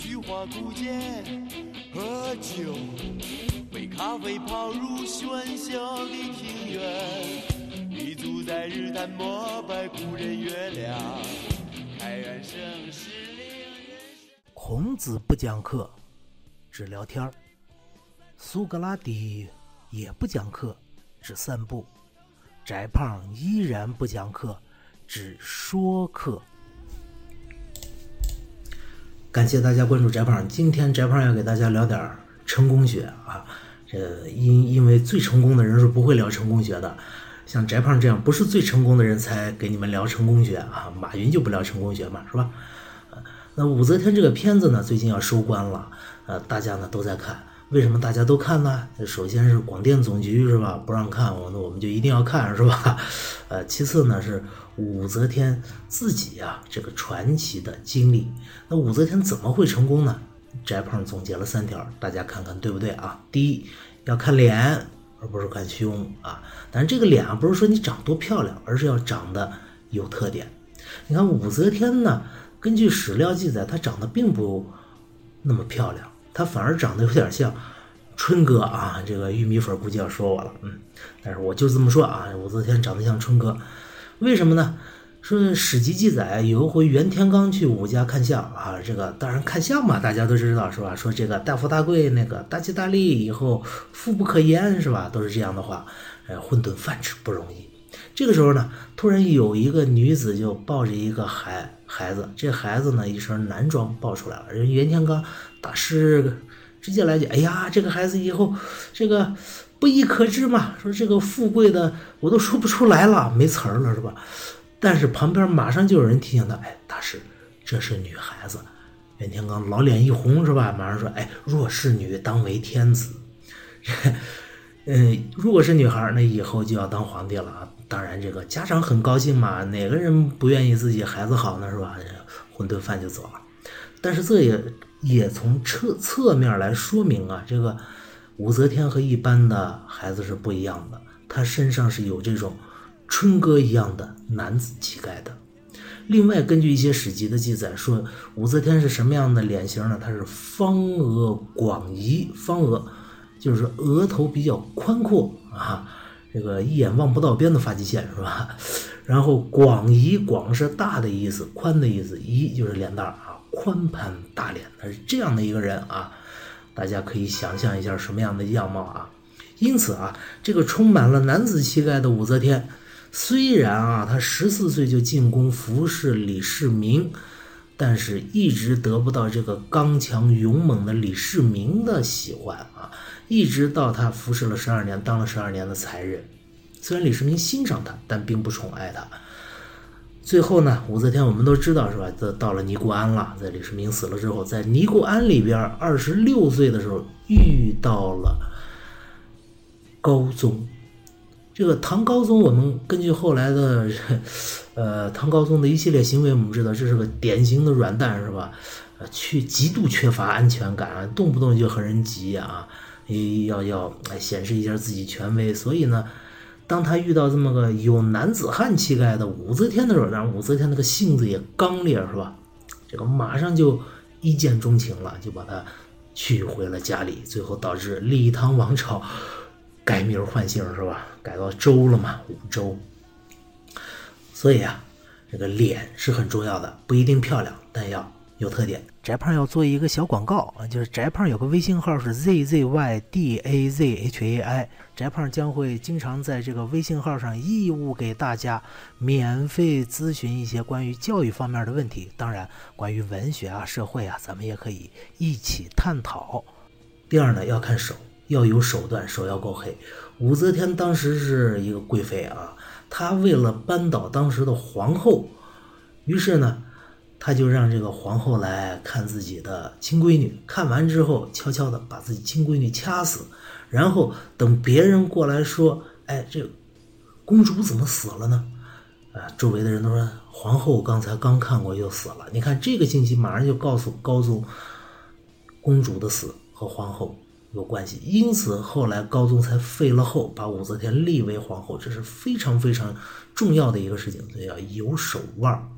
菊花古剑，喝酒，被咖啡泡入喧嚣的庭院，立足在日坛膜拜古人月亮，开元盛世令人。孔子不讲课，只聊天儿；苏格拉底也不讲课，只散步；翟胖依然不讲课，只说课。感谢大家关注翟胖，今天翟胖要给大家聊点成功学啊。这因因为最成功的人是不会聊成功学的，像翟胖这样不是最成功的人才给你们聊成功学啊。马云就不聊成功学嘛，是吧？那武则天这个片子呢，最近要收官了，呃，大家呢都在看。为什么大家都看呢？首先是广电总局是吧，不让看，我那我们就一定要看是吧？呃，其次呢是武则天自己啊这个传奇的经历。那武则天怎么会成功呢？翟胖总结了三条，大家看看对不对啊？第一，要看脸，而不是看胸啊。但是这个脸啊，不是说你长多漂亮，而是要长得有特点。你看武则天呢，根据史料记载，她长得并不那么漂亮。他反而长得有点像春哥啊，这个玉米粉估计要说我了，嗯，但是我就这么说啊，武则天长得像春哥，为什么呢？说史籍记载有一回袁天罡去武家看相啊，这个当然看相嘛，大家都知道是吧？说这个大富大贵，那个大吉大利，以后富不可言是吧？都是这样的话，呃，混顿饭吃不容易。这个时候呢，突然有一个女子就抱着一个孩孩子，这孩子呢一身男装抱出来了，人袁天罡大师直接来句：“哎呀，这个孩子以后这个不易可知嘛，说这个富贵的我都说不出来了，没词儿了是吧？”但是旁边马上就有人提醒他：“哎，大师，这是女孩子。”袁天罡老脸一红是吧？马上说：“哎，若是女，当为天子。”嗯，如果是女孩，那以后就要当皇帝了啊！当然，这个家长很高兴嘛，哪个人不愿意自己孩子好呢？是吧？混顿饭就走了。但是这也也从侧侧面来说明啊，这个武则天和一般的孩子是不一样的，她身上是有这种春哥一样的男子气概的。另外，根据一些史籍的记载说，武则天是什么样的脸型呢？她是方额广仪，方额。就是额头比较宽阔啊，这个一眼望不到边的发际线是吧？然后广仪广是大的意思，宽的意思，仪就是脸蛋啊，宽盘大脸，他是这样的一个人啊。大家可以想象一下什么样的样貌啊？因此啊，这个充满了男子气概的武则天，虽然啊，她十四岁就进宫服侍李世民，但是一直得不到这个刚强勇猛的李世民的喜欢啊。一直到他服侍了十二年，当了十二年的才人，虽然李世民欣赏他，但并不宠爱他。最后呢，武则天我们都知道是吧？到到了尼姑庵了，在李世民死了之后，在尼姑庵里边，二十六岁的时候遇到了高宗。这个唐高宗，我们根据后来的，呃，唐高宗的一系列行为，我们知道这是个典型的软蛋是吧？呃，去极度缺乏安全感，动不动就和人急啊。要要显示一下自己权威，所以呢，当他遇到这么个有男子汉气概的武则天的时候，然武则天那个性子也刚烈，是吧？这个马上就一见钟情了，就把他娶回了家里，最后导致李唐王朝改名换姓，是吧？改到周了嘛，五周。所以啊，这个脸是很重要的，不一定漂亮，但要。有特点，翟胖要做一个小广告啊，就是翟胖有个微信号是 z z y d a z h a i，翟胖将会经常在这个微信号上义务给大家免费咨询一些关于教育方面的问题，当然关于文学啊、社会啊，咱们也可以一起探讨。第二呢，要看手，要有手段，手要够黑。武则天当时是一个贵妃啊，她为了扳倒当时的皇后，于是呢。她就让这个皇后来看自己的亲闺女，看完之后，悄悄的把自己亲闺女掐死，然后等别人过来说：“哎，这公主怎么死了呢？”啊，周围的人都说皇后刚才刚看过又死了。你看这个信息，马上就告诉高宗，公主的死和皇后有关系。因此后来高宗才废了后，把武则天立为皇后，这是非常非常重要的一个事情，所以要有手腕。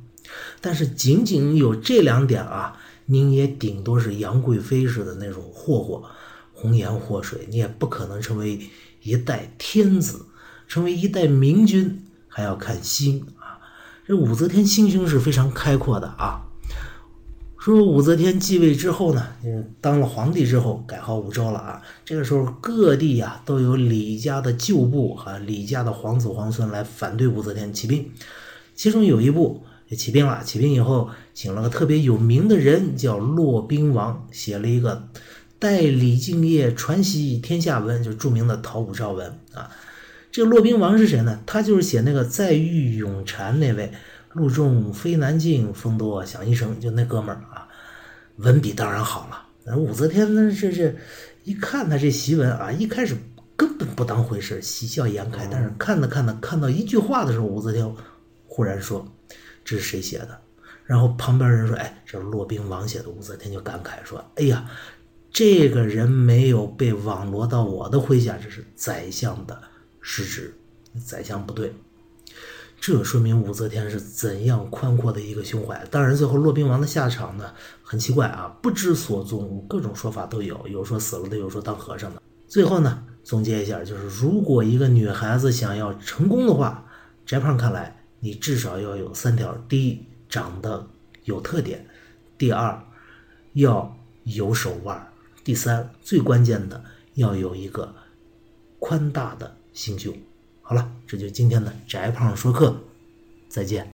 但是仅仅有这两点啊，您也顶多是杨贵妃似的那种霍霍，红颜祸水，你也不可能成为一代天子，成为一代明君，还要看心啊。这武则天心胸是非常开阔的啊。说武则天继位之后呢，当了皇帝之后，改号武周了啊。这个时候各地呀都有李家的旧部和李家的皇子皇孙来反对武则天起兵，其中有一部也起兵了。起兵以后，请了个特别有名的人，叫骆宾王，写了一个《代李敬业传习天下文》，就著名的讨武昭文啊。这个骆宾王是谁呢？他就是写那个在狱永禅那位。路重飞南境，风多响一声，就那哥们儿啊，文笔当然好了。那武则天呢，这这一看他这檄文啊，一开始根本不当回事，喜笑颜开。但是看着看着，看到一句话的时候，武则天忽然说：“这是谁写的？”然后旁边人说：“哎，这是骆宾王写的。”武则天就感慨说：“哎呀，这个人没有被网罗到我的麾下，这是宰相的失职，宰相不对。”这说明武则天是怎样宽阔的一个胸怀。当然，最后骆宾王的下场呢，很奇怪啊，不知所踪，各种说法都有，有说死了的，有说当和尚的。最后呢，总结一下，就是如果一个女孩子想要成功的话，翟胖看来，你至少要有三条：第一，长得有特点；第二，要有手腕；第三，最关键的要有一个宽大的心胸。好了，这就是今天的宅胖说课，再见。